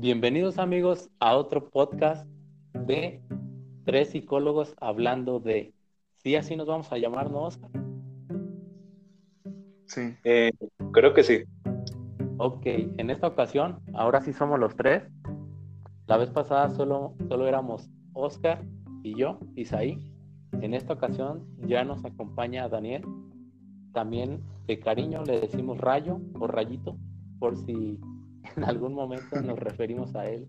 Bienvenidos amigos a otro podcast de tres psicólogos hablando de... ¿Sí así nos vamos a llamar, no, Oscar? Sí. Eh, creo que sí. Ok, en esta ocasión, ahora sí somos los tres. La vez pasada solo, solo éramos Oscar y yo, Isaí. En esta ocasión ya nos acompaña Daniel. También de cariño le decimos rayo o rayito, por si en algún momento nos referimos a él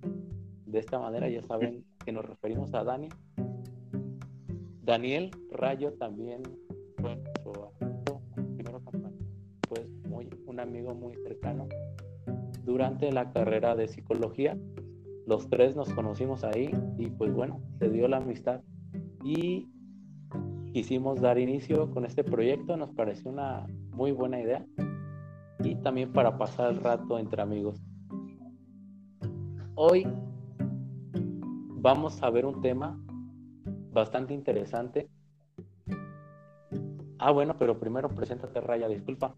de esta manera, ya saben que nos referimos a Dani. Daniel Rayo también fue nuestro primero pues muy, un amigo muy cercano. Durante la carrera de psicología, los tres nos conocimos ahí y pues bueno, se dio la amistad y quisimos dar inicio con este proyecto, nos pareció una muy buena idea y también para pasar el rato entre amigos. Hoy vamos a ver un tema bastante interesante. Ah, bueno, pero primero preséntate, Raya, disculpa.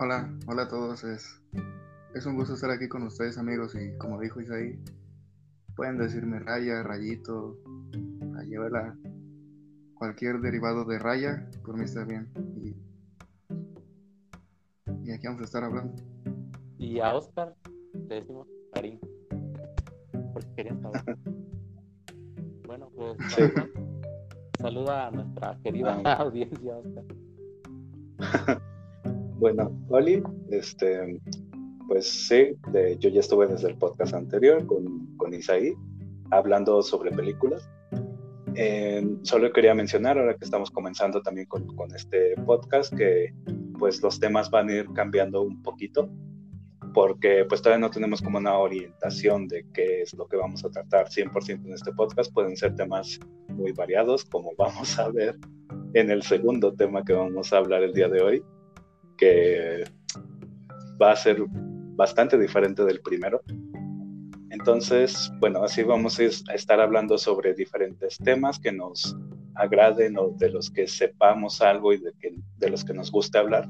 Hola, hola a todos. Es, es un gusto estar aquí con ustedes, amigos. Y como dijo Isaí, pueden decirme Raya, Rayito, Rayuela, cualquier derivado de Raya, por mí está bien. Y, y aquí vamos a estar hablando. Y a Oscar le decimos Karim. Porque querían saber. Bueno, pues saluda, a nuestra querida ah. audiencia, Oscar. bueno, Oli, este, pues sí, yo ya estuve desde el podcast anterior con, con Isaí hablando sobre películas. Eh, solo quería mencionar, ahora que estamos comenzando también con, con, este podcast, que pues los temas van a ir cambiando un poquito porque pues todavía no tenemos como una orientación de qué es lo que vamos a tratar 100% en este podcast. Pueden ser temas muy variados, como vamos a ver en el segundo tema que vamos a hablar el día de hoy, que va a ser bastante diferente del primero. Entonces, bueno, así vamos a estar hablando sobre diferentes temas que nos agraden o de los que sepamos algo y de, que, los que nos guste hablar.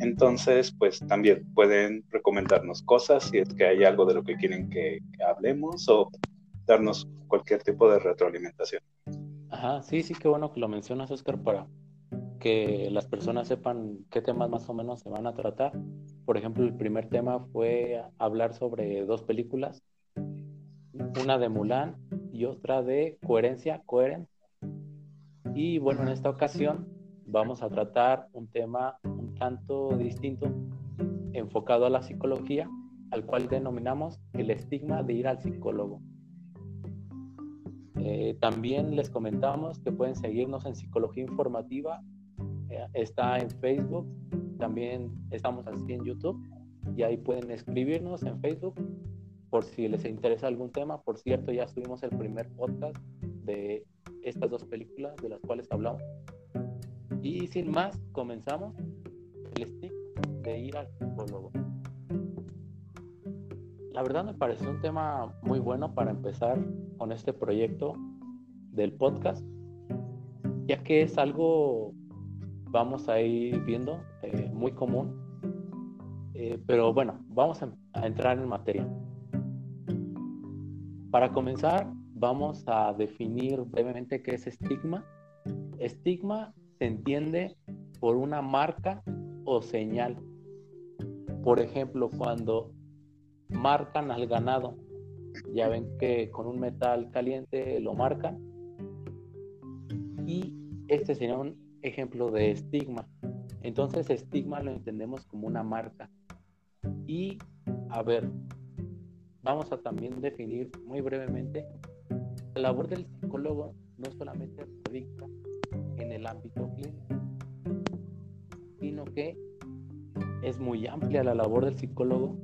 Entonces, pues también pueden recomendarnos cosas si es que hay algo de lo que quieren que, hablemos o darnos cualquier tipo de retroalimentación. Ajá, sí, sí, qué bueno que lo mencionas, Oscar, para que las personas sepan qué temas más o menos se van a tratar. Por ejemplo, el primer tema fue hablar sobre dos películas, una de Mulan y otra de Coherencia, Coherent. Y bueno, en esta ocasión vamos a tratar un tema un tanto distinto, enfocado a la psicología, al cual denominamos el estigma de ir al psicólogo. Eh, también les comentamos que pueden seguirnos en Psicología Informativa, está en Facebook, también estamos así en YouTube y ahí pueden escribirnos en Facebook por si les interesa algún tema. Por cierto, ya subimos el primer podcast de estas dos películas de las cuales hablamos. Y sin más, comenzamos el stick de ir al psicólogo. La verdad me pareció un tema muy bueno para empezar con este proyecto del podcast, ya que es algo, vamos a ir viendo, eh, muy común. Eh, pero bueno, vamos a, a entrar en materia. Para comenzar, vamos a definir brevemente qué es estigma. Estigma se entiende por una marca o señal. Por ejemplo, cuando marcan al ganado, ya ven que con un metal caliente lo marcan. Y este sería un ejemplo de estigma. Entonces, estigma lo entendemos como una marca. Y, a ver, vamos a también definir muy brevemente la labor del psicólogo no solamente radica en el ámbito clínico, sino que es muy amplia la labor del psicólogo,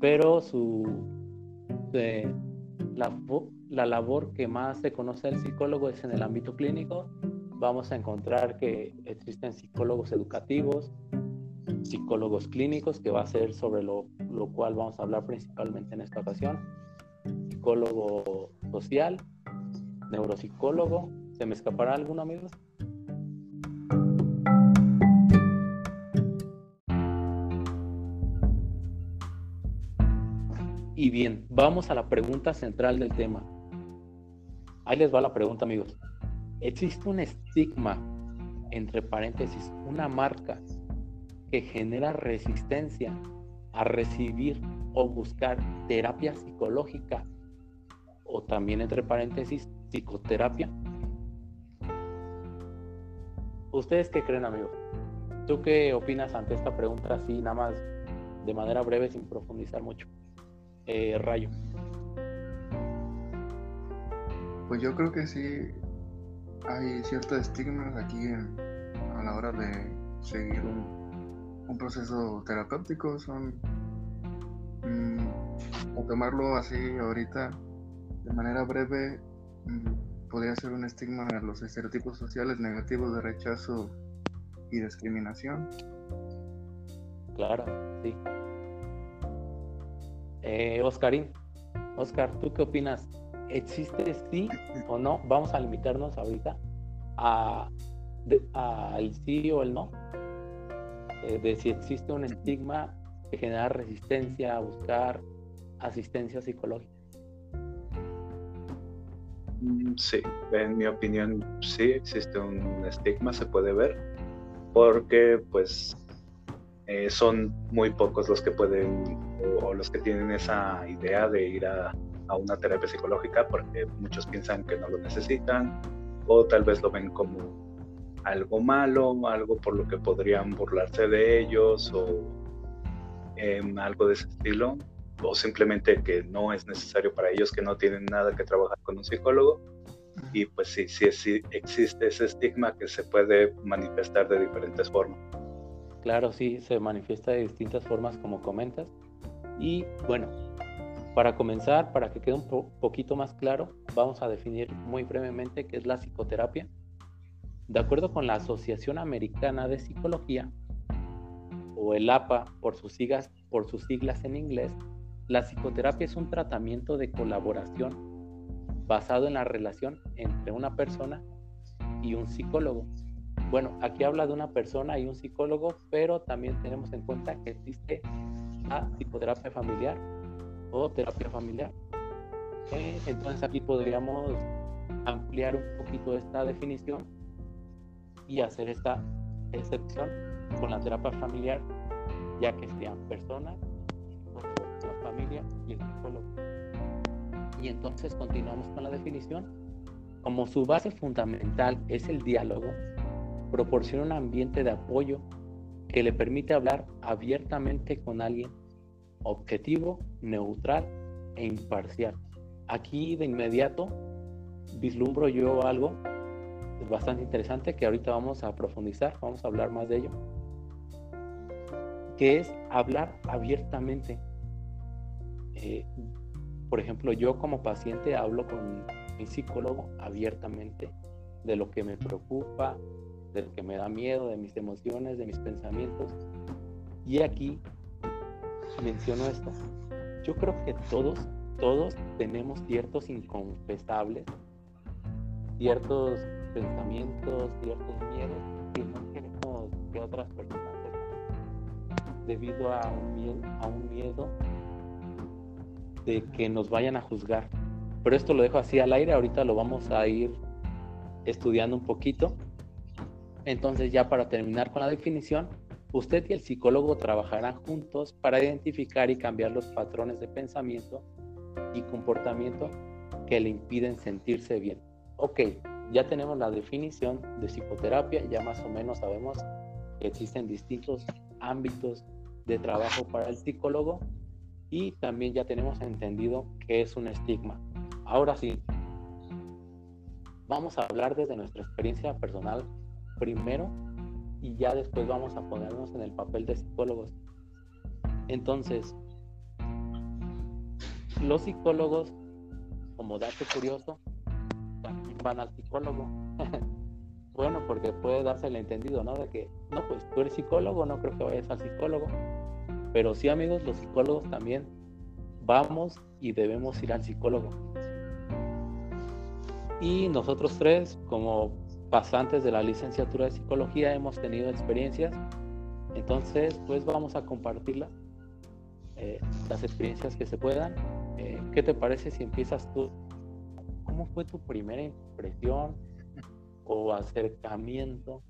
pero su la, la labor que más se conoce del psicólogo es en el ámbito clínico vamos a encontrar que existen psicólogos educativos, psicólogos clínicos, que va a ser sobre lo, lo cual vamos a hablar principalmente en esta ocasión, psicólogo social, neuropsicólogo, ¿se me escapará alguno amigos? Y bien, vamos a la pregunta central del tema. Ahí les va la pregunta, amigos. ¿Existe un estigma, entre paréntesis, una marca que genera resistencia a recibir o buscar terapia psicológica o también entre paréntesis psicoterapia? ¿Ustedes qué creen, amigos? ¿Tú qué opinas ante esta pregunta así, nada más de manera breve, sin profundizar mucho? Eh, Rayo. Pues yo creo que sí hay ciertos estigmas aquí a la hora de seguir un, proceso terapéutico. Son, mm, o tomarlo así ahorita de manera breve, mm, podría ser un estigma de los estereotipos sociales negativos de rechazo y discriminación. Claro, sí. Eh, Oscarín, Oscar, ¿tú qué opinas? ¿Existe sí o no? Vamos a limitarnos ahorita a al sí o el no, eh, de si existe un estigma que genera resistencia a buscar asistencia psicológica. Mm, sí, en mi opinión sí existe un estigma, se puede ver, porque pues eh, son muy pocos los que pueden o, los que tienen esa idea de ir a, a, una terapia psicológica porque muchos piensan que no lo necesitan o tal vez lo ven como algo malo, algo por lo que podrían burlarse de ellos o em, algo de ese estilo o simplemente que no es necesario para ellos, que no tienen nada que trabajar con un psicólogo. Y pues sí, sí, sí existe ese estigma que se puede manifestar de diferentes formas. Claro, sí, se manifiesta de distintas formas como comentas. Y bueno, para comenzar, para que quede un poquito más claro, vamos a definir muy brevemente qué es la psicoterapia. De acuerdo con la Asociación Americana de Psicología, o el APA por sus siglas, por sus siglas en inglés, la psicoterapia es un tratamiento de colaboración basado en la relación entre una persona y un psicólogo bueno, aquí habla de una persona y un psicólogo, pero también tenemos en cuenta que existe la psicoterapia familiar o terapia familiar. Eh, entonces aquí podríamos ampliar un poquito esta definición y hacer esta excepción con la terapia familiar, ya que sean personas, la familia y el psicólogo. Y entonces continuamos con la definición. Como su base fundamental es el diálogo, proporciona un ambiente de apoyo que le permite hablar abiertamente con alguien objetivo, neutral e imparcial. Aquí de inmediato vislumbro yo algo bastante interesante que ahorita vamos a profundizar, vamos a hablar más de ello, que es hablar abiertamente. Eh, por ejemplo, yo como paciente hablo con mi psicólogo abiertamente de lo que me preocupa, del que me da miedo, de mis emociones, de mis pensamientos. Y aquí menciono esto. Yo creo que todos, todos tenemos ciertos inconfesables, ciertos pensamientos, ciertos miedos que no queremos que otras personas sepan, debido a un miedo de que nos vayan a juzgar. Pero esto lo dejo así al aire, ahorita lo vamos a ir estudiando un poquito entonces ya para terminar con la definición, usted y el psicólogo trabajarán juntos para identificar y cambiar los patrones de pensamiento y comportamiento que le impiden sentirse bien. Ok, ya tenemos la definición de psicoterapia, ya más o menos sabemos que existen distintos ámbitos de trabajo para el psicólogo y también ya tenemos entendido que es un estigma. Ahora sí, vamos a hablar desde nuestra experiencia personal primero y ya después vamos a ponernos en el papel de psicólogos. Entonces, los psicólogos, como dato curioso, van al psicólogo. bueno, porque puede darse el entendido, ¿no? De que, no, pues tú eres psicólogo, no creo que vayas al psicólogo. Pero sí, amigos, los psicólogos también vamos y debemos ir al psicólogo. Y nosotros tres, como pasantes de la licenciatura de psicología hemos tenido experiencias. Entonces, pues vamos a compartirla, eh, las experiencias que se puedan eh, ¿qué te parece si empiezas tú? ¿Cómo fue tu primera impresión o acercamiento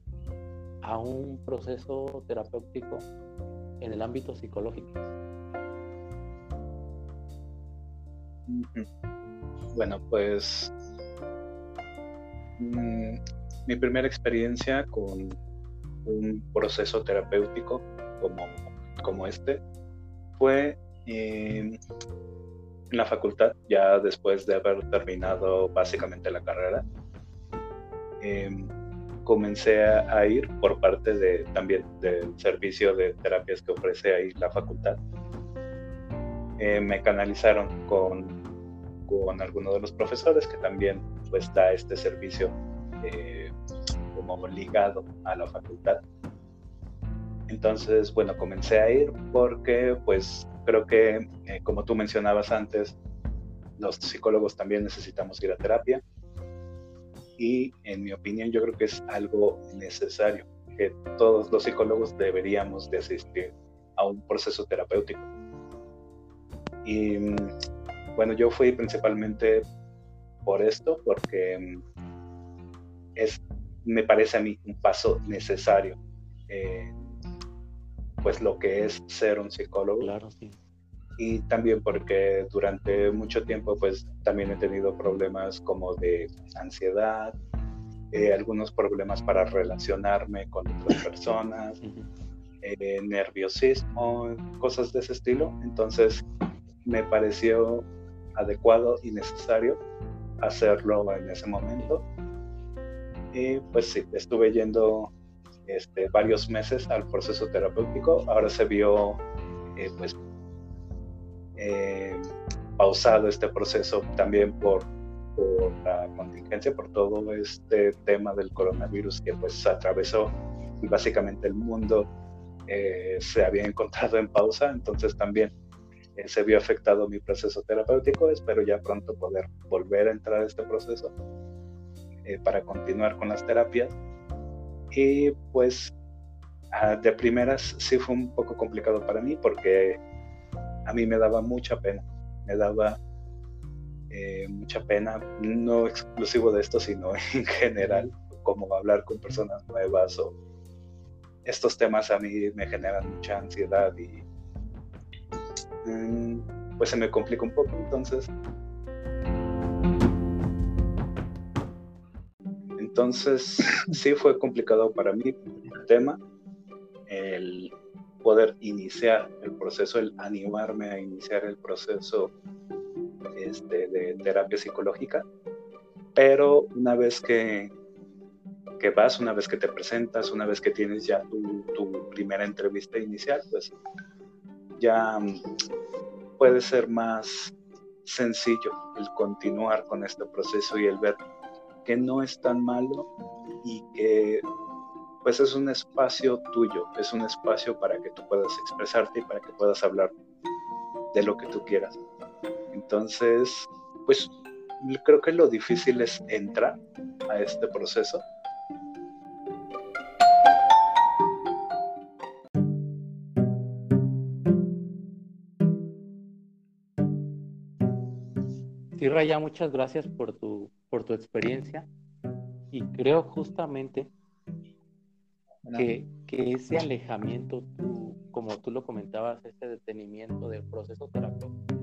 a un proceso terapéutico en el ámbito psicológico? Bueno, pues mm, mi primera experiencia con un proceso terapéutico como, como este fue en la facultad, ya después de haber terminado básicamente la carrera. Em, comencé a, ir por parte de también del servicio de terapias que ofrece ahí la facultad. Eh, me canalizaron con, con alguno de los profesores que también pues da este servicio eh, como ligado a la facultad. Entonces, bueno, comencé a ir porque pues creo que, eh, como tú mencionabas antes, los psicólogos también necesitamos ir a terapia y en mi opinión yo creo que es algo necesario que todos los psicólogos deberíamos de asistir a un proceso terapéutico. Y bueno, yo fui principalmente por esto, porque mm, es, me parece a mí un paso necesario, pues lo que es ser un psicólogo. Claro, sí y también porque durante mucho tiempo pues también he tenido problemas como de ansiedad, eh, algunos problemas para relacionarme con otras personas, eh, nerviosismo, cosas de ese estilo. Entonces me pareció adecuado y necesario hacerlo en ese momento. Y pues sí, estuve yendo este, varios meses al proceso terapéutico. Ahora se vio eh, pues eh, pausado este proceso también por, la contingencia, por todo este tema del coronavirus que pues atravesó y básicamente el mundo eh, se había encontrado en pausa, entonces también se vio afectado mi proceso terapéutico, espero ya pronto poder volver a entrar a este proceso para continuar con las terapias y pues ah, de primeras sí fue un poco complicado para mí porque a mí me daba mucha pena, me daba eh, mucha pena, no exclusivo de esto, sino en general, como hablar con personas nuevas o estos temas a mí me generan mucha ansiedad y mm, pues se me complica un poco, entonces entonces sí fue complicado para mí el tema, el poder iniciar el proceso, el animarme a iniciar el proceso este, de terapia psicológica. Pero una vez que, que, vas, una vez que te presentas, una vez que tienes ya tu, tu primera entrevista inicial, pues ya puede ser más sencillo el continuar con este proceso y el ver que no es tan malo y que pues es un espacio tuyo, es un espacio para que tú puedas expresarte y para que puedas hablar de lo que tú quieras. Entonces, pues creo que lo difícil es entrar a este proceso. Sí, Raya, muchas gracias por tu, por tu experiencia. Y creo justamente que, ese alejamiento, como tú lo comentabas, ese detenimiento del proceso terapéutico,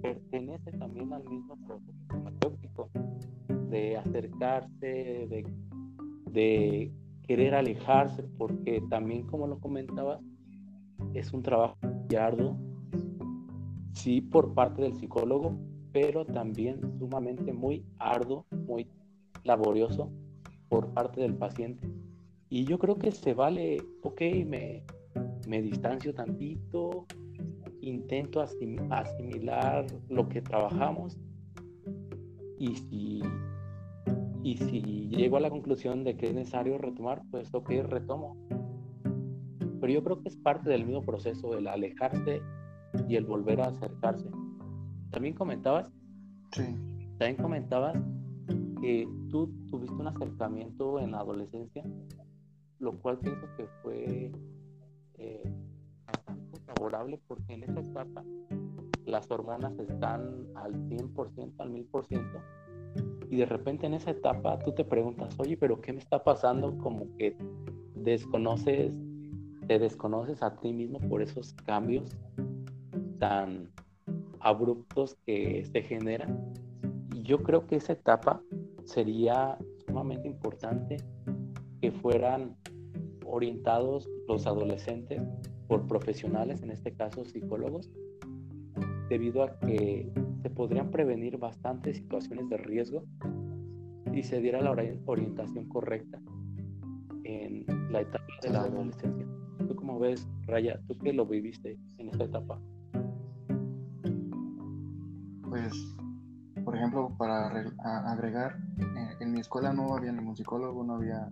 pertenece también al mismo proceso terapéutico, de acercarse, de, querer alejarse, porque también, como lo comentabas, es un trabajo arduo, sí, por parte del psicólogo, pero también sumamente muy arduo, muy laborioso por parte del paciente y yo creo que se vale, ok, me, me distancio tantito, intento asimilar lo que trabajamos y si, y si llego a la conclusión de que es necesario retomar, pues ok, retomo. Pero yo creo que es parte del mismo proceso, el alejarse y el volver a acercarse. También comentabas, sí. también comentabas que tú tuviste un acercamiento en la adolescencia lo cual pienso que fue eh, bastante favorable porque en esa etapa las hormonas están al 100%, al 1000%, y de repente en esa etapa tú te preguntas, oye, pero ¿qué me está pasando? Como que desconoces, te desconoces a ti mismo por esos cambios tan abruptos que se generan. Y yo creo que esa etapa sería sumamente importante que fueran orientados los adolescentes por profesionales, en este caso psicólogos, debido a que se podrían prevenir bastantes situaciones de riesgo si se diera la orientación correcta en la etapa de la adolescencia. ¿Tú cómo ves, Raya? ¿Tú qué lo viviste en esta etapa? Pues, por ejemplo, para agregar, eh, en mi escuela no había ningún psicólogo, no había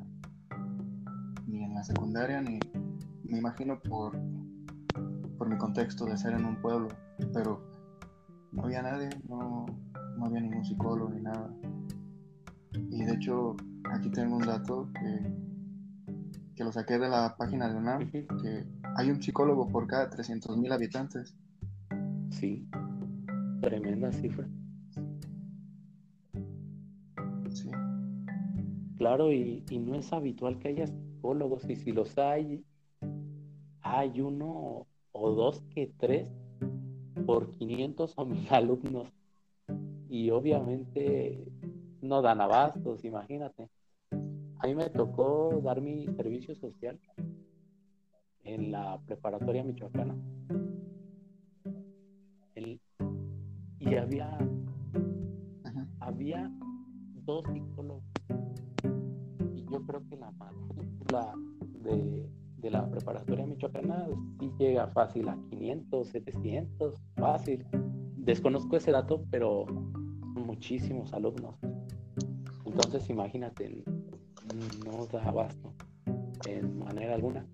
ni en la secundaria, ni me imagino por, por mi contexto de ser en un pueblo, pero no había nadie, no, no había ningún psicólogo ni nada. Y de hecho, aquí tengo un dato que, que lo saqué de la página de UNAM, que hay un psicólogo por cada 300.000 habitantes. Sí, tremenda cifra. Sí. Claro, y, y no es habitual que haya psicólogos, y si los hay, hay uno o dos que tres por 500 o mil alumnos. Y obviamente no dan abastos, imagínate. A mí me tocó dar mi servicio social en la preparatoria michoacana. Y había, había dos psicólogos. Y yo creo que la matrícula de, de la preparatoria michoacana sí llega fácil a 500, 700, fácil. Desconozco ese dato, pero muchísimos alumnos. Entonces, imagínate, no da abasto en manera alguna.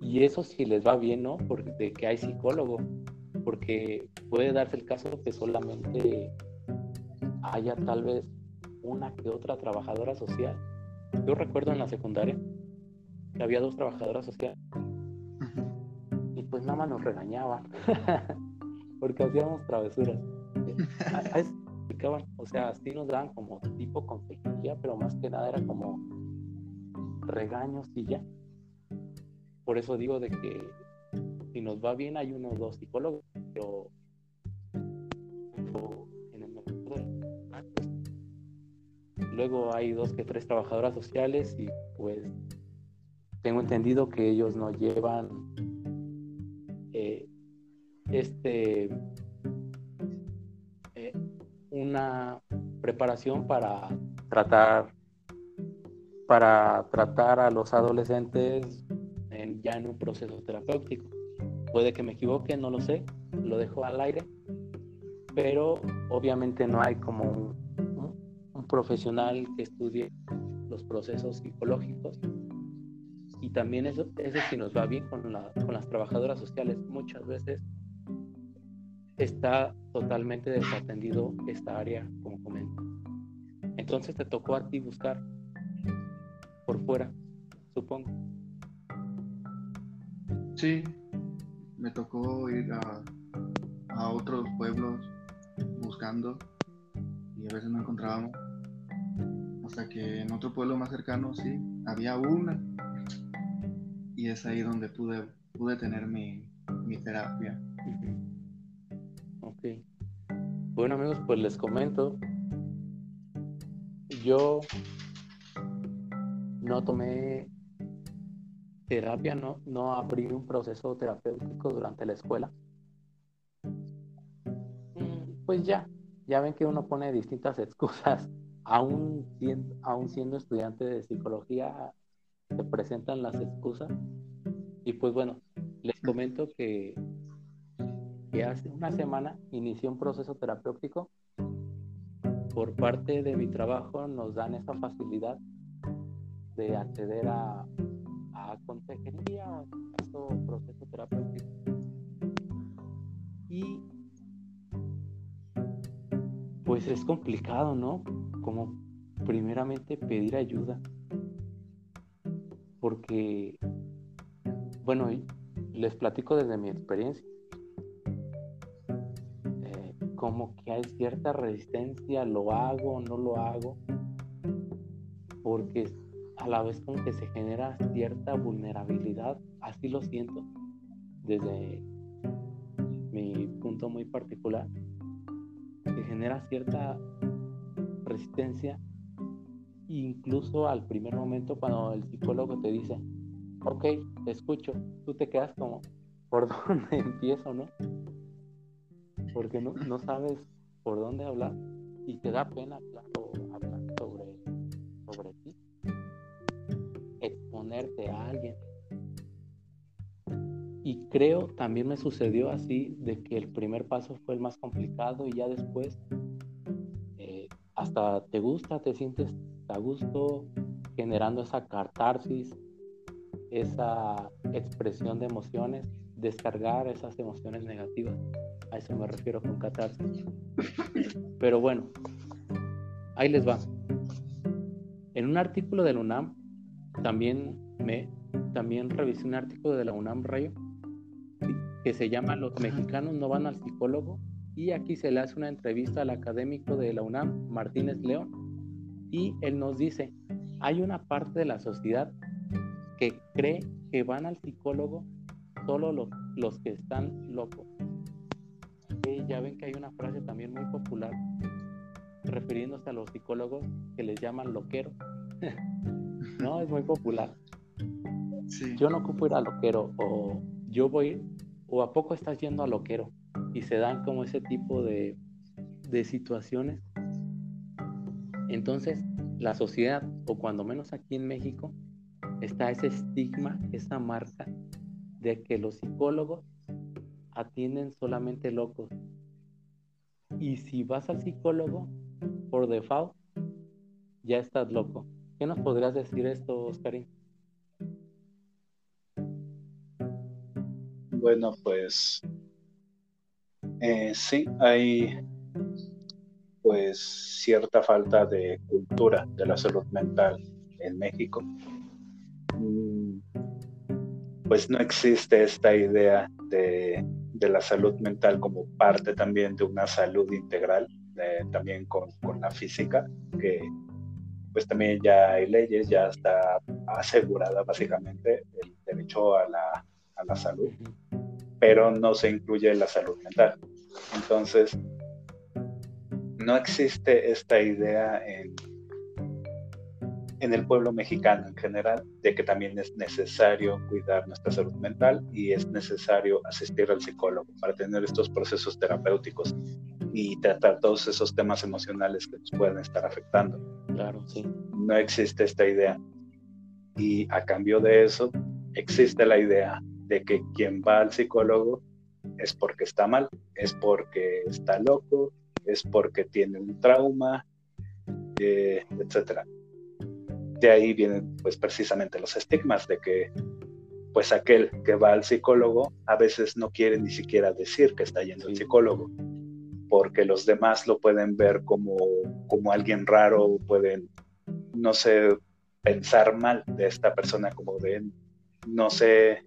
Y eso si les va bien, ¿no? Porque de que hay psicólogo, porque puede darse el caso que solamente haya tal vez una que otra trabajadora social. Yo recuerdo en la secundaria que había dos trabajadoras sociales y pues nada más nos regañaban porque hacíamos travesuras. o sea, sí nos daban como tipo consejería, pero más que nada era como regaños y ya. Por eso digo de que si nos va bien hay uno o dos psicólogos, pero en el luego hay dos que tres trabajadoras sociales y pues tengo entendido que ellos no llevan eh, este eh, una preparación para tratar para tratar a los adolescentes ya en un proceso terapéutico. Puede que me equivoque, no lo sé, lo dejo al aire, pero obviamente no hay como un, profesional que estudie los procesos psicológicos y también eso, eso sí nos va bien con, con las trabajadoras sociales. Muchas veces está totalmente desatendido esta área, como comento. Entonces te tocó a ti buscar por fuera, supongo. Sí, me tocó ir a, a otros pueblos buscando y a veces no encontrábamos. Hasta que en otro pueblo más cercano sí, había una y es ahí donde pude, pude tener mi, terapia. Ok. Bueno amigos, pues les comento. Yo no tomé terapia, no, no abrí un proceso terapéutico durante la escuela. Mm, pues ya, ya ven que uno pone distintas excusas. Aún aún siendo estudiante de psicología, se presentan las excusas. Y pues bueno, les comento que, que hace una semana inicié un proceso terapéutico. Por parte de mi trabajo nos dan esa facilidad de acceder a, a consejería o proceso terapéutico. Y pues es complicado, ¿no? Como primeramente pedir ayuda porque, bueno, les platico desde mi experiencia. como que hay cierta resistencia, lo hago, no lo hago, porque a la vez como que se genera cierta vulnerabilidad, así lo siento, desde mi punto muy particular, que genera cierta resistencia, incluso al primer momento cuando el psicólogo te dice, ok, te escucho, tú te quedas como, ¿por dónde empiezo, no? Porque no, no sabes por dónde hablar y te da pena, claro, hablar sobre, sobre ti, a alguien. Y creo también me sucedió así, de que el primer paso fue el más complicado y ya después eh, hasta te gusta, te sientes a gusto, generando esa catarsis, esa expresión de emociones, descargar esas emociones negativas. A eso me refiero con catarsis. Pero bueno, ahí les va. En un artículo de la UNAM, también me también revisé un artículo de la UNAM Rayo que se llama Los mexicanos no van al psicólogo y aquí se le hace una entrevista al académico de la UNAM, Martínez León, y él nos dice, hay una parte de la sociedad que cree que van al psicólogo solo los, los que están locos. Y ya ven que hay una frase también muy popular refiriéndose a los psicólogos que les llaman loquero. no, es muy popular. Yo no ocupo ir a loquero o yo voy o a poco estás yendo a loquero y se dan como ese tipo de, de situaciones. Entonces, la sociedad, o cuando menos aquí en México, está ese estigma, esa marca de que los psicólogos atienden solamente locos. Y si vas al psicólogo, por default, ya estás loco. ¿Qué nos podrías decir esto, Oscarín? Bueno, pues eh, sí, hay pues cierta falta de cultura de la salud mental en México pues no existe esta idea de, la salud mental como parte también de una salud integral, también con, la física, que pues también ya hay leyes, ya está asegurada básicamente el derecho a la, a la salud, pero no se incluye la salud mental. Entonces, no existe esta idea en en el pueblo mexicano en general, de que también es necesario cuidar nuestra salud mental y es necesario asistir al psicólogo para tener estos procesos terapéuticos y tratar todos esos temas emocionales que nos pueden estar afectando. Claro, sí. No existe esta idea. Y a cambio de eso, existe la idea de que quien va al psicólogo es porque está mal, es porque está loco, es porque tiene un trauma, eh, etcétera de ahí vienen pues precisamente los estigmas de que pues aquel que va al psicólogo a veces no quiere ni siquiera decir que está yendo al psicólogo, porque los demás lo pueden ver como, como alguien raro, pueden, no sé, pensar mal de esta persona, como de, no sé,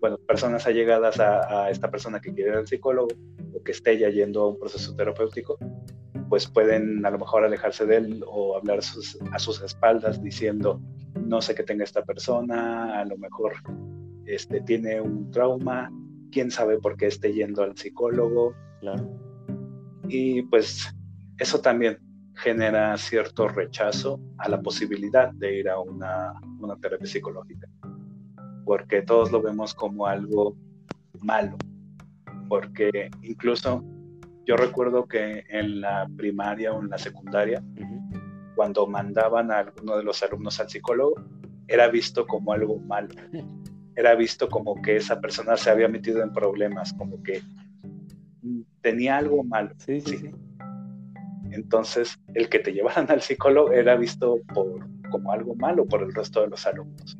bueno, personas allegadas a, esta persona que quiere ir al psicólogo o que esté ya yendo a un proceso terapéutico, pues pueden a lo mejor alejarse de él o hablar a sus espaldas diciendo, no sé qué tenga esta persona, a lo mejor este, tiene un trauma, quién sabe por qué esté yendo al psicólogo. Y pues eso también genera cierto rechazo a la posibilidad de ir a una, una terapia psicológica, porque todos lo vemos como algo malo, porque incluso yo recuerdo que en la primaria o en la secundaria, cuando mandaban a alguno de los alumnos al psicólogo, era visto como algo malo. Era visto como que esa persona se había metido en problemas, como que tenía algo malo. Sí, sí, sí. Entonces, el que te llevaran al psicólogo era visto por, como algo malo por el resto de los alumnos.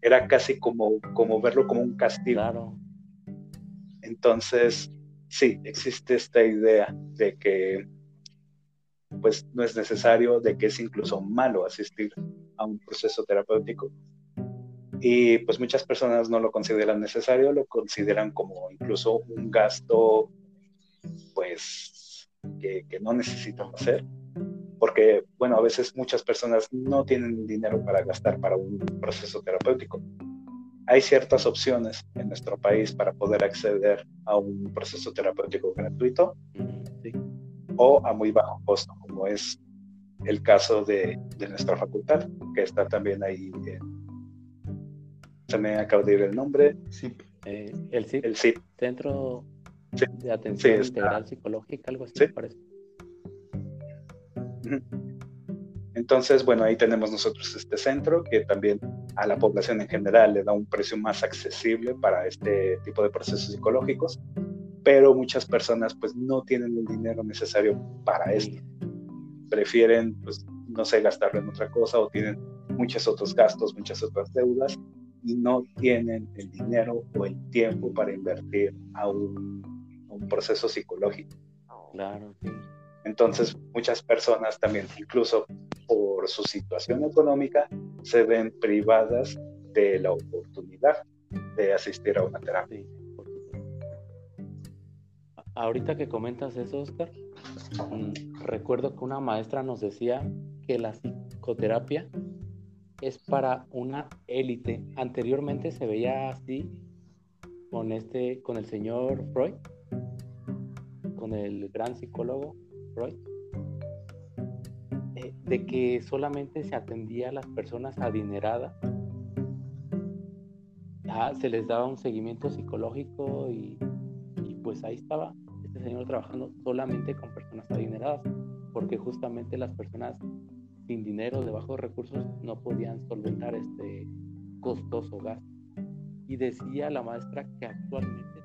Era casi como, como verlo como un castigo. Claro. Entonces, sí, existe esta idea de que pues no es necesario, de que es incluso malo asistir a un proceso terapéutico. Y pues muchas personas no lo consideran necesario, lo consideran como incluso un gasto pues que, que no necesitan hacer, porque, bueno, a veces muchas personas no tienen dinero para gastar para un proceso terapéutico. Hay ciertas opciones en nuestro país para poder acceder a un proceso terapéutico gratuito o a muy bajo costo, como es el caso de, de nuestra facultad, que está también ahí. se me acaba de ir el nombre. Sí. Eh, el CIP. El CIP. Centro de Atención Integral Psicológica, algo así parece. Entonces, bueno, ahí tenemos nosotros este centro que también a la población en general le da un precio más accesible para este tipo de procesos psicológicos, pero muchas personas pues no tienen el dinero necesario para esto. Prefieren, pues, no sé, gastarlo en otra cosa o tienen muchos otros gastos, muchas otras deudas y no tienen el dinero o el tiempo para invertir a un, un proceso psicológico. Claro, sí. Entonces, muchas personas también, incluso por su situación económica, se ven privadas de la oportunidad de asistir a una terapia. Ahorita que comentas eso, Oscar, mm, recuerdo que una maestra nos decía que la psicoterapia es para una élite. Anteriormente se veía así con este, con el señor Freud, con el gran psicólogo eh, de que solamente se atendía a las personas adineradas, se les daba un seguimiento psicológico y, pues ahí estaba este señor trabajando solamente con personas adineradas, porque justamente las personas sin dinero, de bajos recursos, no podían solventar este costoso gasto. Y decía la maestra que actualmente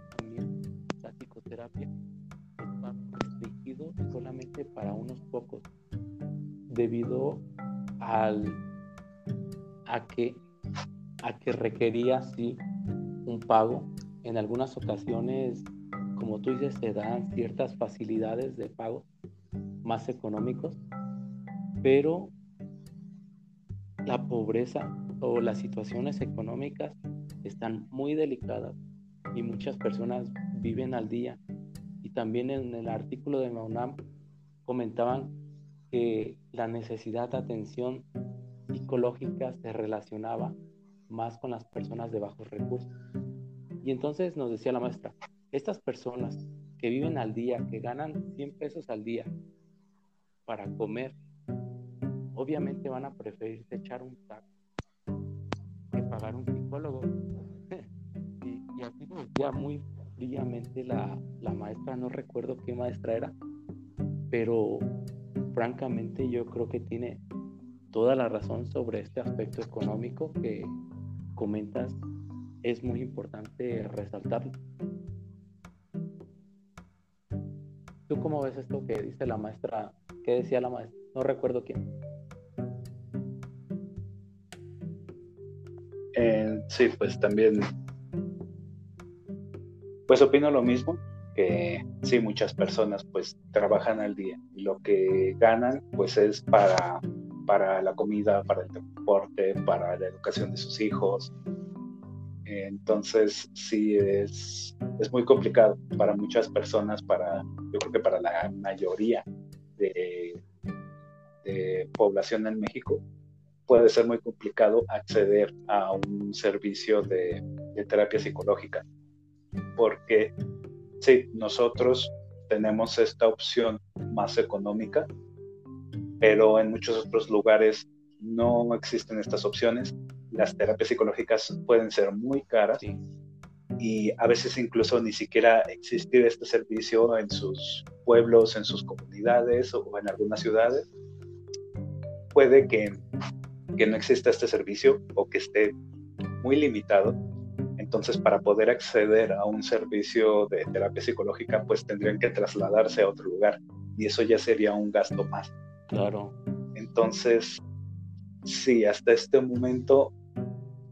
para unos pocos, debido al, a, que, a que requería sí un pago. En algunas ocasiones, como tú dices, se dan ciertas facilidades de pago más económicos, pero la pobreza o las situaciones económicas están muy delicadas y muchas personas viven al día también en el artículo de Maunam comentaban que la necesidad de atención psicológica se relacionaba más con las personas de bajos recursos. Y entonces nos decía la maestra, estas personas que viven al día, que ganan 100 pesos al día para comer, obviamente van a preferir echar un taco que pagar un psicólogo. y, y así nos decía muy fríamente la, la maestra, no recuerdo qué maestra era, pero francamente yo creo que tiene toda la razón sobre este aspecto económico que comentas, es muy importante resaltarlo. ¿Tú cómo ves esto que dice la maestra? ¿Qué decía la maestra? No recuerdo quién. Eh, sí, pues también pues opino lo mismo, sí, muchas personas pues trabajan al día y lo que ganan pues es para, para la comida, para el deporte, para la educación de sus hijos. Entonces sí es, es muy complicado para muchas personas, para, yo creo que para la mayoría de, de población en México, puede ser muy complicado acceder a un servicio de, de terapia psicológica porque sí, nosotros tenemos esta opción más económica, pero en muchos otros lugares no existen estas opciones. Las terapias psicológicas pueden ser muy caras y a veces incluso ni siquiera existir este servicio en sus pueblos, en sus comunidades o en algunas ciudades. Puede que, que no exista este servicio o que esté muy limitado entonces, para poder acceder a un servicio de terapia psicológica, pues tendrían que trasladarse a otro lugar y eso ya sería un gasto más. Claro. Entonces, sí, hasta este momento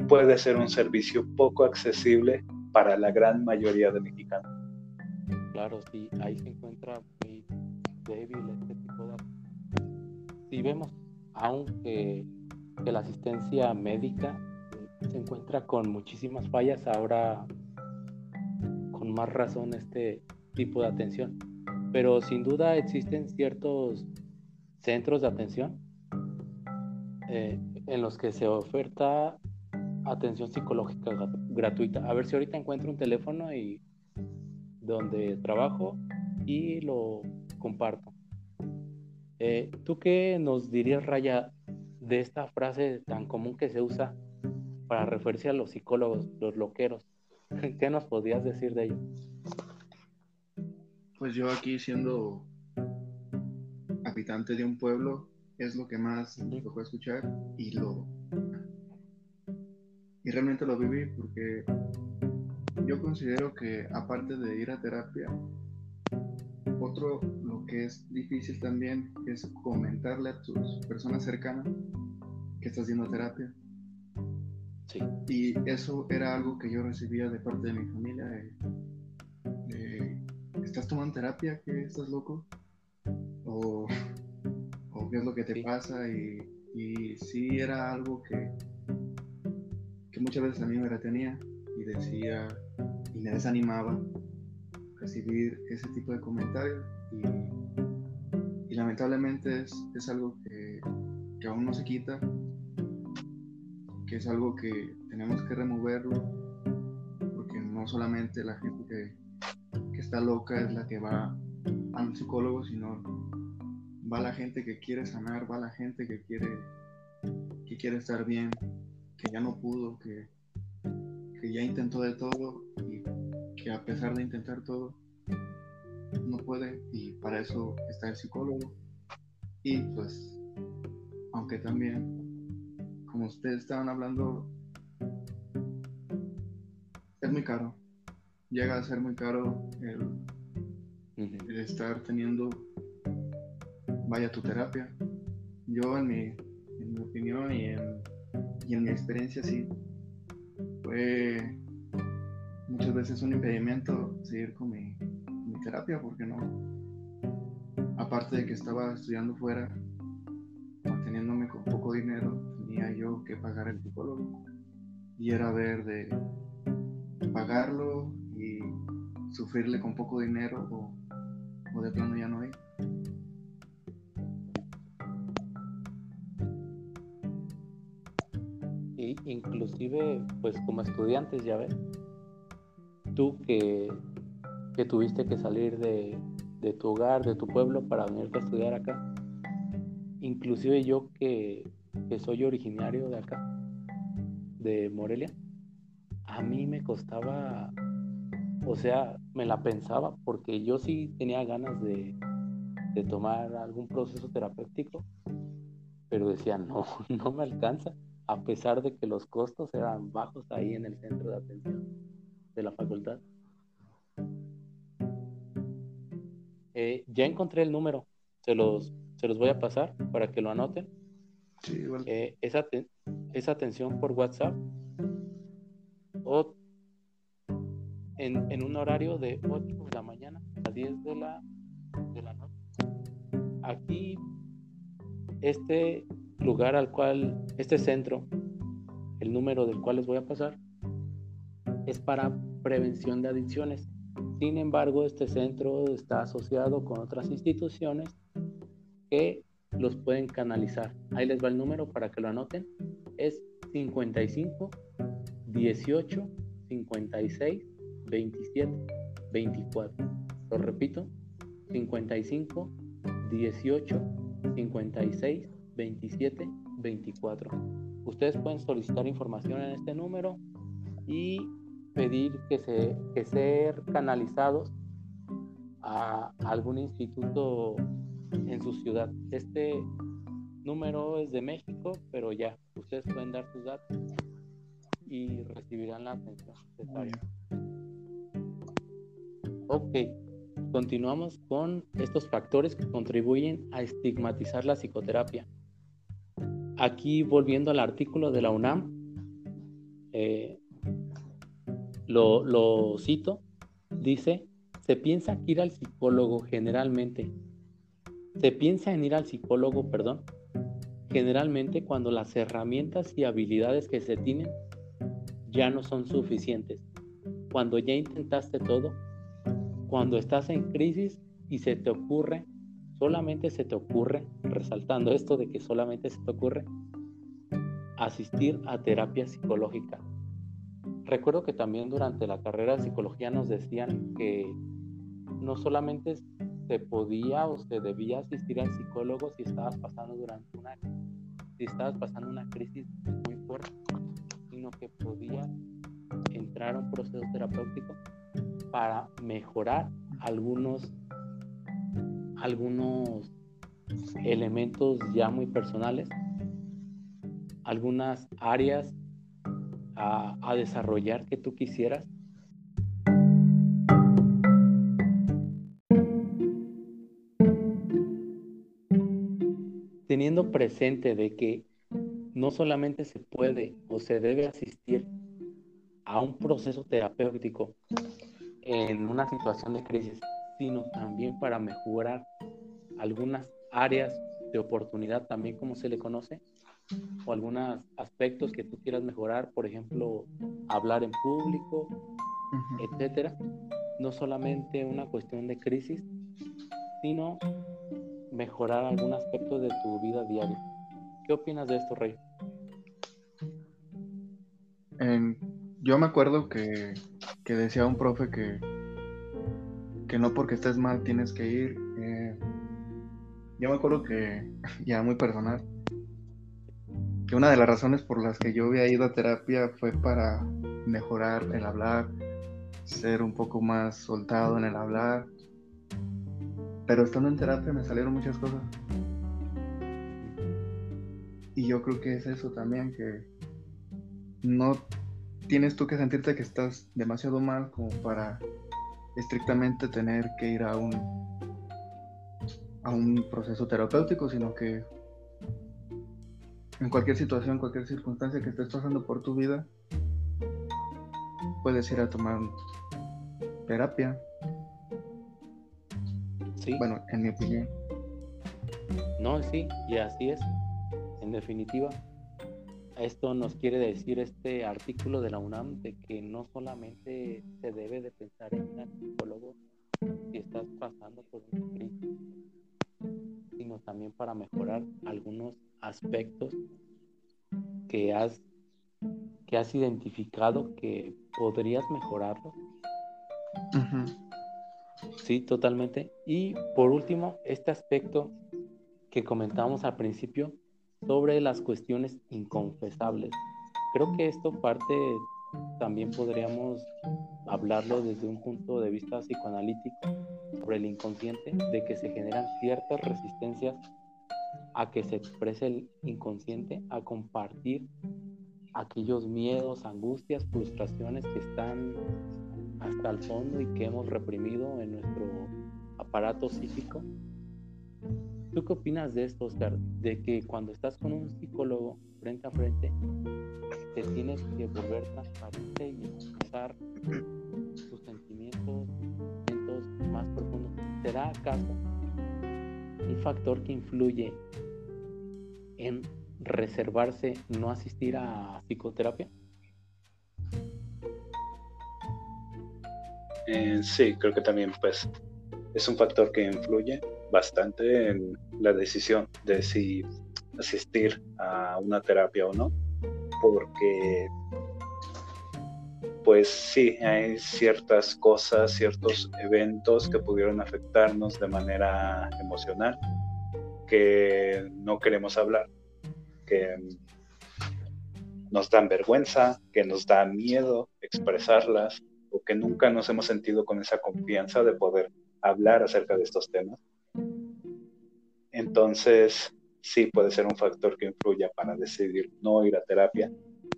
puede ser un servicio poco accesible para la gran mayoría de mexicanos. Claro, sí, ahí se encuentra muy débil este tipo de... Si vemos, aunque que la asistencia médica se encuentra con muchísimas fallas, ahora con más razón este tipo de atención. pero sin duda existen ciertos centros de atención eh, en los que se oferta atención psicológica gratuita. A ver si ahorita encuentro un teléfono y donde trabajo y lo comparto. Eh, ¿Tú qué nos dirías, Raya, de esta frase tan común que se usa para referirse a los psicólogos, los loqueros? ¿Qué nos podrías decir de ello? Pues yo aquí siendo habitante de un pueblo es lo que más me tocó escuchar y lo y realmente lo viví porque yo considero que aparte de ir a terapia otro lo que es difícil también es comentarle a tus personas cercanas que estás a terapia sí. y eso era algo que yo recibía de parte de mi familia ¿estás tomando terapia? ¿Que estás loco? ¿O, qué es lo que te pasa? Y, y, sí era algo que, que muchas veces a mí me retenía y decía y me desanimaba recibir ese tipo de comentarios y, y lamentablemente es, es algo que, que aún no se quita, que es algo que tenemos que removerlo porque no solamente la gente que está loca es la que va al psicólogo, sino va la gente que quiere sanar, va la gente que quiere, que quiere estar bien, que ya no pudo, que, que ya intentó de todo y que a pesar de intentar todo, no puede y para eso está el psicólogo. Y pues, aunque también, como ustedes estaban hablando, es muy caro. Llega a ser muy caro el, estar teniendo, vaya tu terapia. Yo en mi, en mi opinión y en, y en mi experiencia sí, fue muchas veces un impedimento seguir con mi, mi terapia porque no, aparte de que estaba estudiando fuera, manteniéndome con poco dinero, yo que pagar el psicólogo y era ver de pagarlo sufrirle con poco dinero o, de plano ya no hay. Y inclusive, pues como estudiantes, ya ves, tú que, que tuviste que salir de, de, tu hogar, de tu pueblo para venirte a estudiar acá, inclusive yo que, que soy originario de acá, de Morelia, a mí me costaba o sea, me la pensaba porque yo sí tenía ganas de, tomar algún proceso terapéutico, pero decía, no, no me alcanza, a pesar de que los costos eran bajos ahí en el centro de atención de la facultad. Eh, ya encontré el número, se los, se los voy a pasar para que lo anoten. Sí. Eh, esa, esa atención por WhatsApp o en, un horario de 8 de la mañana a 10 de la, de la noche. Aquí, este lugar al cual, este centro, el número del cual les voy a pasar, es para prevención de adicciones. Sin embargo, este centro está asociado con otras instituciones que los pueden canalizar. Ahí les va el número para que lo anoten. Es 55 18 56 27, 24. Lo repito, 55, 18, 56, 27, 24. Ustedes pueden solicitar información en este número y pedir que, se, que ser canalizados a algún instituto en su ciudad. Este número es de México, pero ya, ustedes pueden dar sus datos y recibirán la atención necesaria. Ok, continuamos con estos factores que contribuyen a estigmatizar la psicoterapia. Aquí, volviendo al artículo de la UNAM, eh, lo, cito, dice, se piensa que ir al psicólogo generalmente, se piensa en ir al psicólogo, perdón, generalmente cuando las herramientas y habilidades que se tienen ya no son suficientes. Cuando ya intentaste todo cuando estás en crisis y se te ocurre, solamente se te ocurre, resaltando esto de que solamente se te ocurre, asistir a terapia psicológica. Recuerdo que también durante la carrera de psicología nos decían que no solamente se podía o se debía asistir al psicólogo si estabas pasando durante una si estabas pasando una crisis muy fuerte, sino que podía entrar a un proceso terapéutico para mejorar algunos algunos elementos ya muy personales, algunas áreas a, a desarrollar que tú quisieras teniendo presente de que no solamente se puede o se debe asistir a un proceso terapéutico en una situación de crisis, sino también para mejorar algunas áreas de oportunidad, también como se le conoce, o algunos aspectos que tú quieras mejorar, por ejemplo, hablar en público, etcétera. No solamente una cuestión de crisis, sino mejorar algún aspecto de tu vida diaria. ¿Qué opinas de esto, Rey? yo me acuerdo que, decía un profe que, que no porque estés mal tienes que ir. Eh, yo me acuerdo que, ya muy personal, que una de las razones por las que yo había ido a terapia fue para mejorar el hablar, ser un poco más soltado en el hablar, pero estando en terapia me salieron muchas cosas. Y yo creo que es eso también, que no tienes tú que sentirte que estás demasiado mal como para estrictamente tener que ir a un a un proceso terapéutico, sino que en cualquier situación, cualquier circunstancia que estés pasando por tu vida, puedes ir a tomar terapia, bueno, en mi opinión. No, sí, y así es. En definitiva, esto nos quiere decir este artículo de la UNAM de que no solamente se debe de pensar en un psicólogo si estás pasando por una crisis, sino también para mejorar algunos aspectos que has que has identificado que podrías mejorarlo. Sí, totalmente. Y por último, este aspecto que comentamos al principio sobre las cuestiones inconfesables. Creo que esto parte, también podríamos hablarlo desde un punto de vista psicoanalítico sobre el inconsciente, de que se generan ciertas resistencias a que se exprese el inconsciente, a compartir aquellos miedos, angustias, frustraciones que están hasta el fondo y que hemos reprimido en nuestro aparato psíquico. ¿Tú qué opinas de esto, Oscar? De que cuando estás con un psicólogo frente a frente, te tienes que volver transparente y expresar tus sentimientos, sentimientos más profundos. ¿Será acaso un factor que influye en reservarse no asistir a psicoterapia? Sí, creo que también pues es un factor que influye bastante en la decisión de si asistir a una terapia o no, porque pues sí, hay ciertas cosas, ciertos eventos que pudieron afectarnos de manera emocional que no queremos hablar, que nos dan vergüenza, que nos da miedo expresarlas que nunca nos hemos sentido con esa confianza de poder hablar acerca de estos temas. Entonces, sí puede ser un factor que influya para decidir no ir a terapia,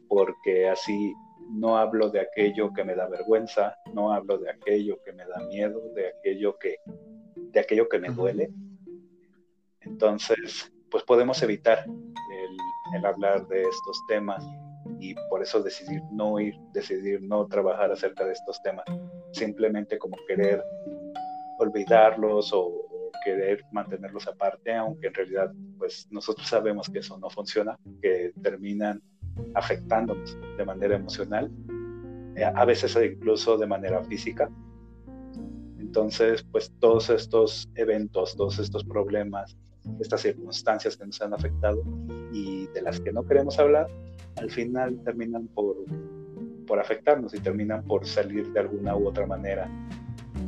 porque así no hablo de aquello que me da vergüenza, no hablo de aquello que me da miedo, de aquello que, de aquello que me duele. Entonces, pues podemos evitar el hablar de estos temas y por eso decidir no ir, decidir no trabajar acerca de estos temas, simplemente como querer olvidarlos o, querer mantenerlos aparte, aunque en realidad pues nosotros sabemos que eso no funciona, que terminan afectándonos de manera emocional, eh, a veces incluso de manera física. Entonces, pues todos estos eventos, todos estos problemas, estas circunstancias que nos han afectado y de las que no queremos hablar, al final terminan por, por afectarnos y terminan por salir de alguna u otra manera.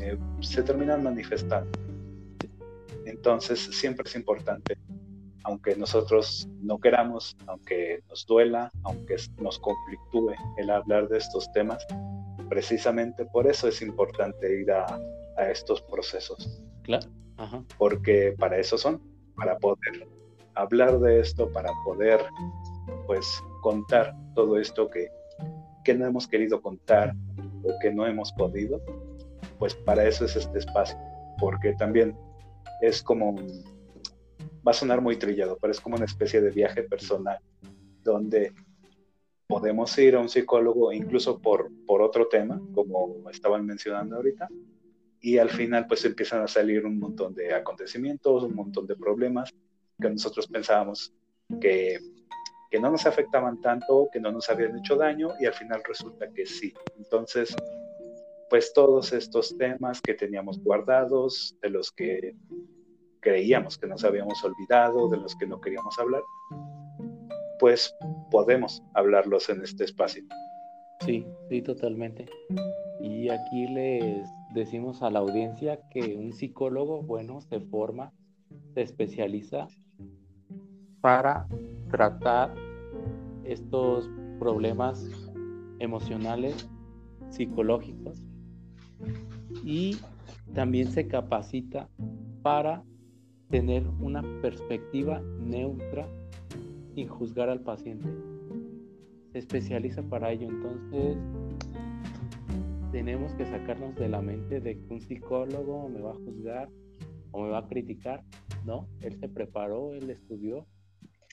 Eh, se terminan manifestando. Entonces, siempre es importante, aunque nosotros no queramos, aunque nos duela, aunque nos conflictúe el hablar de estos temas, precisamente por eso es importante ir a, a estos procesos. Claro. Porque para eso son, para poder hablar de esto, para poder pues contar todo esto que, que no hemos querido contar o que no hemos podido, pues para eso es este espacio, porque también es como, va a sonar muy trillado, pero es como una especie de viaje personal, donde podemos ir a un psicólogo incluso por, por otro tema, como estaban mencionando ahorita, y al final pues empiezan a salir un montón de acontecimientos, un montón de problemas que nosotros pensábamos que, que no nos afectaban tanto, que no nos habían hecho daño y al final resulta que sí. Entonces, pues todos estos temas que teníamos guardados, de los que creíamos que nos habíamos olvidado, de los que no queríamos hablar, pues podemos hablarlos en este espacio. Sí, sí, totalmente. Y aquí les decimos a la audiencia que un psicólogo, bueno, se forma, se especializa para tratar estos problemas emocionales, psicológicos y también se capacita para tener una perspectiva neutra sin juzgar al paciente. Se especializa para ello, entonces tenemos que sacarnos de la mente de que un psicólogo me va a juzgar o me va a criticar. No, él se preparó, él estudió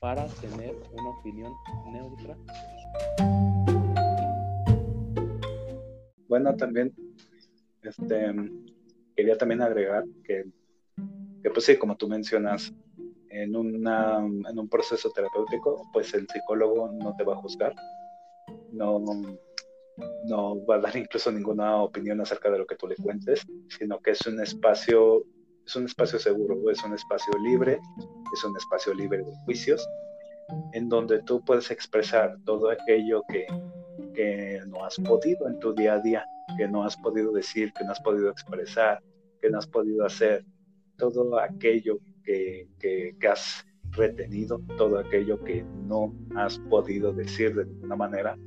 para tener una opinión neutra. Bueno, también este, quería también agregar que, pues sí, como tú mencionas, en, una, en un proceso terapéutico, pues el psicólogo no te va a juzgar, no, no va a dar incluso ninguna opinión acerca de lo que tú le cuentes, sino que es un espacio, es un espacio seguro, es un espacio libre, es un espacio libre de juicios, en donde tú puedes expresar todo aquello que, que no has podido en tu día a día, que no has podido decir, que no has podido expresar, que no has podido hacer, todo aquello que, has retenido, todo aquello que no has podido decir de ninguna manera,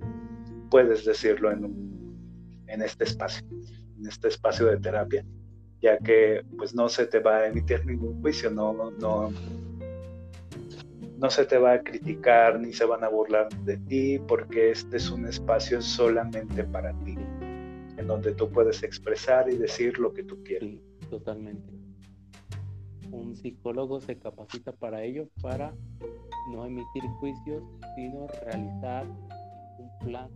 puedes decirlo en, en este espacio, en este espacio de terapia, ya que pues no se te va a emitir ningún juicio, no, no, no se te va a criticar ni se van a burlar de ti, porque este es un espacio solamente para ti, en donde tú puedes expresar y decir lo que tú quieres. totalmente un psicólogo se capacita para ello, para no emitir juicios, sino realizar un plan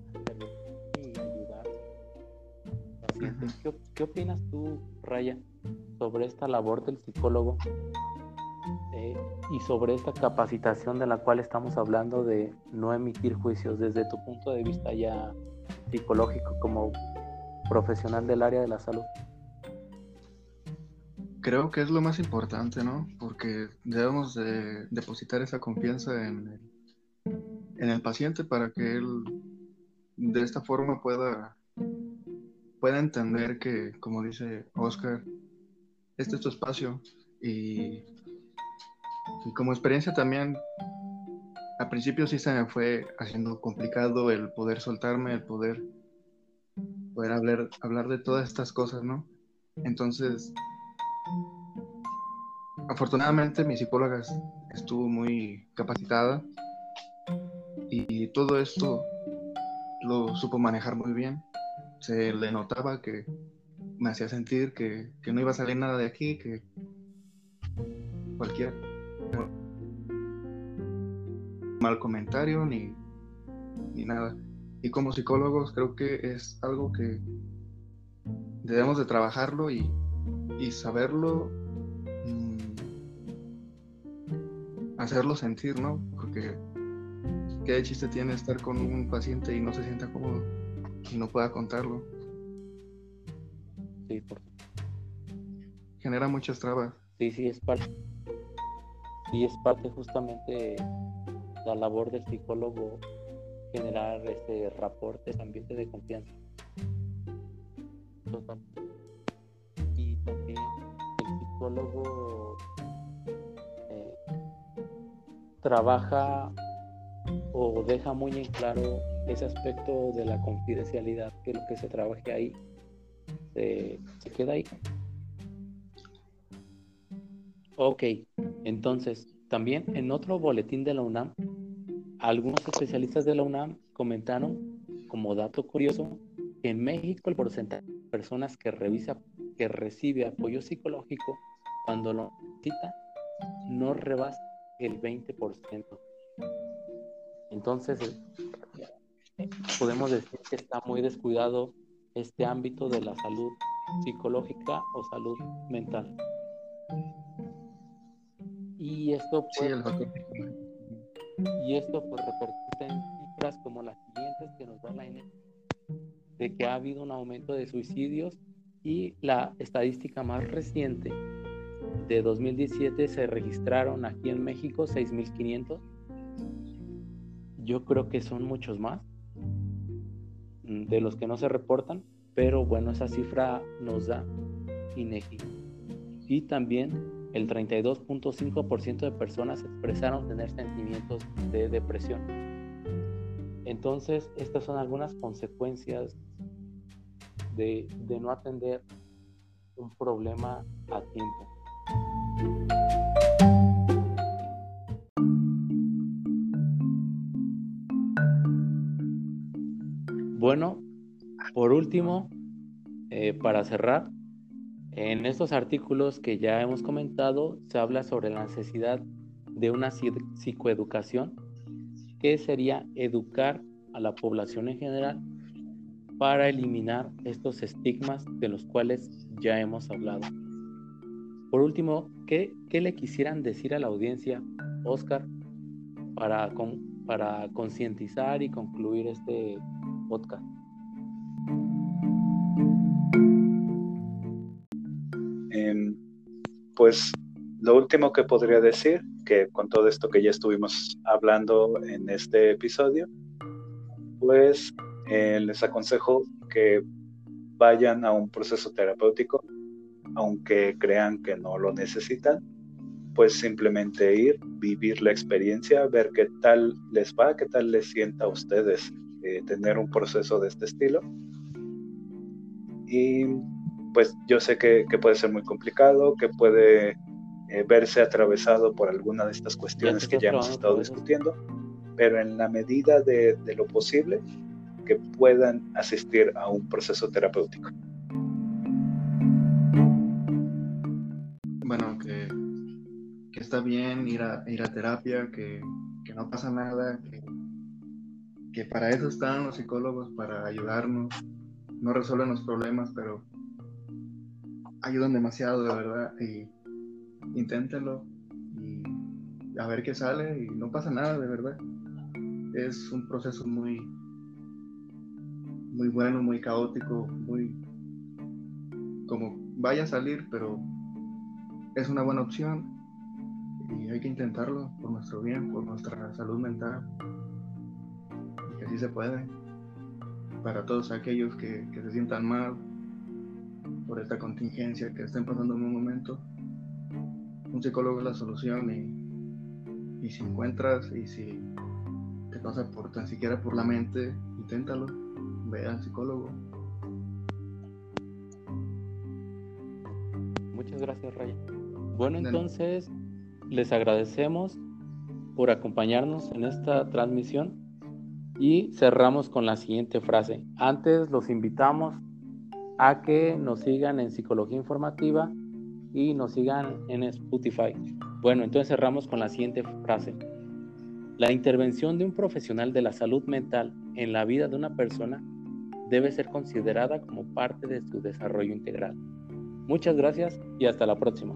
¿Qué, opinas tú, Raya, sobre esta labor del psicólogo eh, y sobre esta capacitación de la cual estamos hablando de no emitir juicios desde tu punto de vista ya psicológico como profesional del área de la salud? Creo que es lo más importante, ¿no? Porque debemos de depositar esa confianza en el, en el paciente para que él de esta forma pueda, pueda entender que, como dice Oscar, este es tu espacio y, y como experiencia también, al principio sí se me fue haciendo complicado el poder soltarme, el poder, poder hablar, hablar de todas estas cosas, ¿no? Entonces, afortunadamente mi psicóloga estuvo muy capacitada y todo esto lo supo manejar muy bien. Se le notaba que me hacía sentir que, no iba a salir nada de aquí, que cualquier mal comentario ni, ni nada. Y como psicólogos creo que es algo que debemos de trabajarlo y, y saberlo hacerlo sentir, ¿no? Porque qué chiste tiene estar con un paciente y no se sienta cómodo y no pueda contarlo. Sí, por genera muchas trabas. Sí, sí, es parte. Sí, es parte justamente la labor del psicólogo generar este reporte, este ambiente de confianza. Y también el psicólogo eh, trabaja o deja muy en claro ese aspecto de la confidencialidad, que lo que se trabaje ahí se, queda ahí. Ok, entonces también en otro boletín de la UNAM, algunos especialistas de la UNAM comentaron como dato curioso que en México el porcentaje de personas que revisa que recibe apoyo psicológico cuando lo necesita no rebasa el 20%. Entonces, podemos decir que está muy descuidado este ámbito de la salud psicológica o salud mental. Y esto pues, y esto pues repercute en cifras como las siguientes que nos da la INE, de que ha habido un aumento de suicidios y la estadística más reciente de 2017 se registraron aquí en México 6.500. Yo creo que son muchos más de los que no se reportan, pero bueno, esa cifra nos da INEGI. Y también el 32.5% de personas expresaron tener sentimientos de depresión. Entonces, estas son algunas consecuencias de, no atender un problema a tiempo. Bueno, por último, eh, para cerrar, en estos artículos que ya hemos comentado, se habla sobre la necesidad de una psicoeducación, que sería educar a la población en general para eliminar estos estigmas de los cuales ya hemos hablado. Por último, ¿qué, le quisieran decir a la audiencia, Oscar, para, para concientizar y concluir este podcast? pues lo último que podría decir, que con todo esto que ya estuvimos hablando en este episodio, pues eh, les aconsejo que vayan a un proceso terapéutico, aunque crean que no lo necesitan, pues simplemente ir, vivir la experiencia, ver qué tal les va, qué tal les sienta a ustedes eh, tener un proceso de este estilo. Y pues yo sé que, puede ser muy complicado, que puede eh, verse atravesado por alguna de estas cuestiones que ya hemos estado discutiendo, pero en la medida de, lo posible, que puedan asistir a un proceso terapéutico. Bueno, que, está bien ir a, ir a terapia, que, no pasa nada, que, que para eso están los psicólogos, para ayudarnos, no resuelven los problemas, pero ayudan demasiado, de verdad. Y inténtenlo y a ver qué sale y no pasa nada, de verdad. Es un proceso muy, muy bueno, muy caótico, muy como vaya a salir, pero es una buena opción y hay que intentarlo por nuestro bien, por nuestra salud mental. Que así se puede. Para todos aquellos que, que se sientan mal, por esta contingencia que estén pasando en un momento, un psicólogo es la solución y, y si encuentras y si te pasa por tan siquiera por la mente, inténtalo, ve al psicólogo. Muchas gracias, Raya. Bueno, entonces les agradecemos por acompañarnos en esta transmisión y cerramos con la siguiente frase. Antes los invitamos a que nos sigan en Psicología Informativa y nos sigan en Spotify. Bueno, entonces cerramos con la siguiente frase. La intervención de un profesional de la salud mental en la vida de una persona debe ser considerada como parte de su desarrollo integral. Muchas gracias y hasta la próxima.